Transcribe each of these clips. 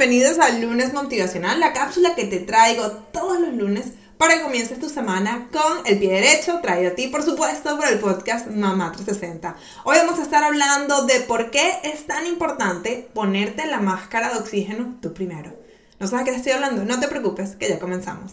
bienvenidos al lunes motivacional, la cápsula que te traigo todos los lunes para que comiences tu semana con el pie derecho, traído a ti por supuesto por el podcast Mamá 360. Hoy vamos a estar hablando de por qué es tan importante ponerte la máscara de oxígeno tú primero. ¿No sabes qué te estoy hablando? No te preocupes, que ya comenzamos.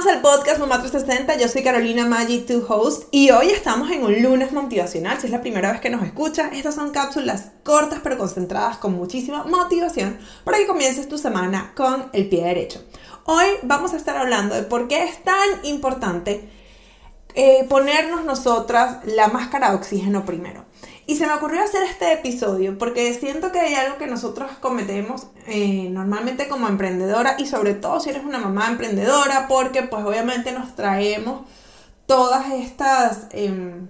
Más al podcast Mamá 360. Yo soy Carolina Maggi, tu host, y hoy estamos en un lunes motivacional. Si es la primera vez que nos escuchas, estas son cápsulas cortas pero concentradas con muchísima motivación para que comiences tu semana con el pie derecho. Hoy vamos a estar hablando de por qué es tan importante eh, ponernos nosotras la máscara de oxígeno primero. Y se me ocurrió hacer este episodio porque siento que hay algo que nosotros cometemos eh, normalmente como emprendedora y sobre todo si eres una mamá emprendedora porque pues obviamente nos traemos todas estas... Em,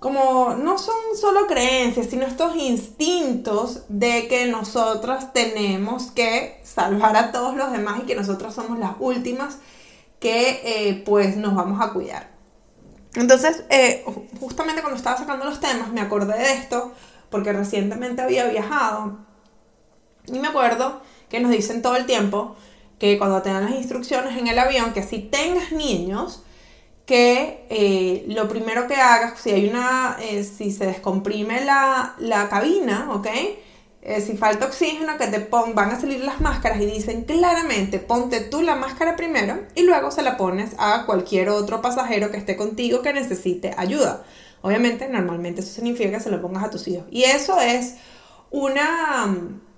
como no son solo creencias, sino estos instintos de que nosotras tenemos que salvar a todos los demás y que nosotros somos las últimas que eh, pues nos vamos a cuidar. Entonces, eh, justamente cuando estaba sacando los temas, me acordé de esto, porque recientemente había viajado. Y me acuerdo que nos dicen todo el tiempo que cuando tengan las instrucciones en el avión, que si tengas niños, que eh, lo primero que hagas, si hay una, eh, si se descomprime la, la cabina, ¿ok? Eh, si falta oxígeno, que te pon, van a salir las máscaras y dicen claramente, ponte tú la máscara primero y luego se la pones a cualquier otro pasajero que esté contigo que necesite ayuda. Obviamente, normalmente eso significa que se lo pongas a tus hijos. Y eso es una,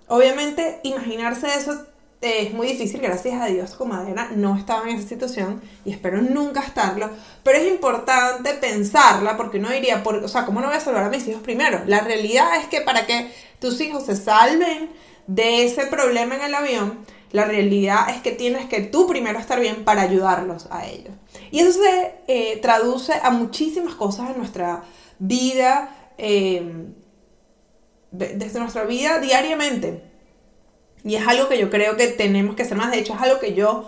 obviamente, imaginarse eso es muy difícil, gracias a Dios, comadera, no estaba en esa situación y espero nunca estarlo, pero es importante pensarla porque uno diría, por, o sea, ¿cómo no voy a salvar a mis hijos primero? La realidad es que para que tus hijos se salven de ese problema en el avión, la realidad es que tienes que tú primero estar bien para ayudarlos a ellos. Y eso se eh, traduce a muchísimas cosas en nuestra vida, eh, desde nuestra vida diariamente. Y es algo que yo creo que tenemos que hacer más. De hecho, es algo que yo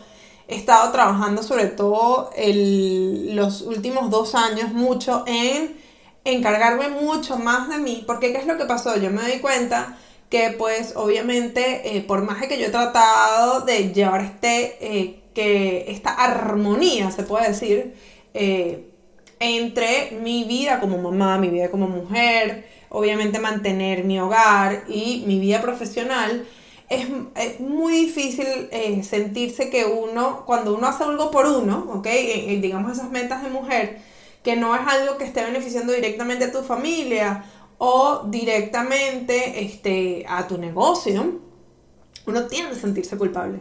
he estado trabajando sobre todo los últimos dos años mucho en encargarme mucho más de mí. Porque ¿qué es lo que pasó? Yo me doy cuenta que pues obviamente eh, por más que yo he tratado de llevar este, eh, que esta armonía, se puede decir, eh, entre mi vida como mamá, mi vida como mujer, obviamente mantener mi hogar y mi vida profesional, es, muy difícil eh, sentirse que uno, cuando uno hace algo por uno, ¿ok? Eh, eh, digamos esas metas de mujer, que no es algo que esté beneficiando directamente a tu familia o directamente este, a tu negocio, uno tiene que sentirse culpable.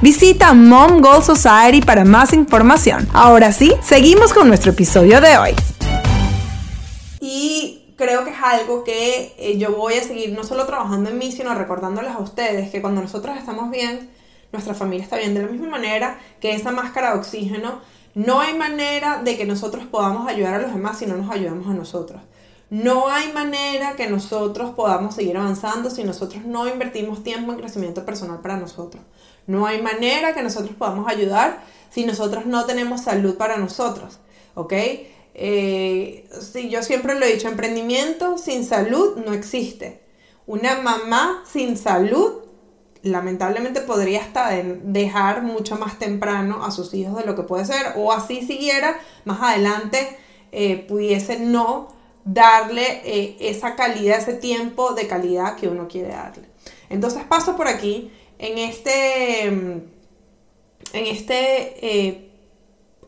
Visita Mom Goal Society para más información. Ahora sí, seguimos con nuestro episodio de hoy. Y creo que es algo que eh, yo voy a seguir no solo trabajando en mí, sino recordándoles a ustedes que cuando nosotros estamos bien, nuestra familia está bien. De la misma manera que esa máscara de oxígeno, no hay manera de que nosotros podamos ayudar a los demás si no nos ayudamos a nosotros. No hay manera que nosotros podamos seguir avanzando si nosotros no invertimos tiempo en crecimiento personal para nosotros. No hay manera que nosotros podamos ayudar si nosotros no tenemos salud para nosotros. ¿Ok? Eh, yo siempre lo he dicho, emprendimiento sin salud no existe. Una mamá sin salud lamentablemente podría hasta dejar mucho más temprano a sus hijos de lo que puede ser, o así siguiera, más adelante eh, pudiese no darle eh, esa calidad, ese tiempo de calidad que uno quiere darle. Entonces paso por aquí en este, en este eh,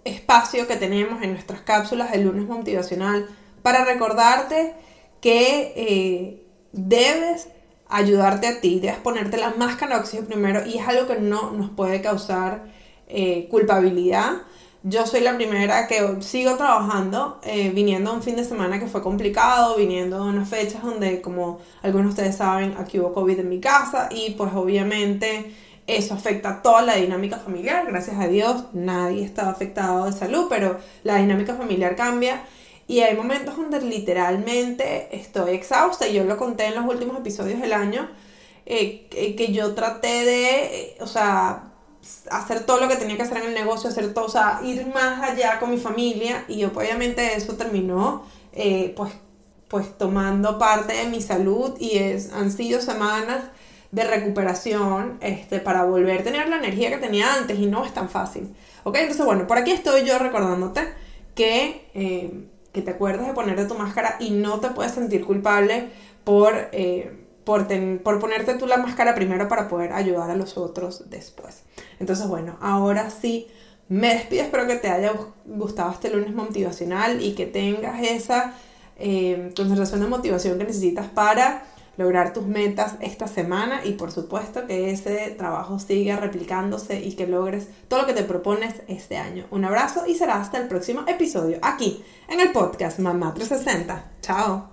espacio que tenemos en nuestras cápsulas del lunes motivacional para recordarte que debes ayudarte a ti, debes ponerte la máscara de oxígeno primero y es algo que no nos puede causar eh, culpabilidad. Yo soy la primera que sigo trabajando, eh, viniendo a un fin de semana que fue complicado, viniendo a unas fechas donde, como algunos de ustedes saben, aquí hubo COVID en mi casa y pues obviamente eso afecta toda la dinámica familiar. Gracias a Dios nadie estaba afectado de salud, pero la dinámica familiar cambia y hay momentos donde literalmente estoy exhausta, y yo lo conté en los últimos episodios del año, eh, que yo traté de, o sea, hacer todo lo que tenía que hacer en el negocio, hacer todo, o sea, ir más allá con mi familia, y obviamente eso terminó, eh, pues, pues tomando parte de mi salud, y es, han sido semanas de recuperación este, para volver a tener la energía que tenía antes, y no es tan fácil. ¿Ok? Entonces, bueno, por aquí estoy yo recordándote que... Eh, que te acuerdes de ponerte tu máscara y no te puedes sentir culpable por, eh, por, por ponerte tú la máscara primero para poder ayudar a los otros después. Entonces, bueno, ahora sí, me despido. Espero que te haya gustado este lunes motivacional y que tengas esa eh, concentración de motivación que necesitas para lograr tus metas esta semana y por supuesto que ese trabajo siga replicándose y que logres todo lo que te propones este año. Un abrazo y será hasta el próximo episodio aquí en el podcast Mamá 360. Chao.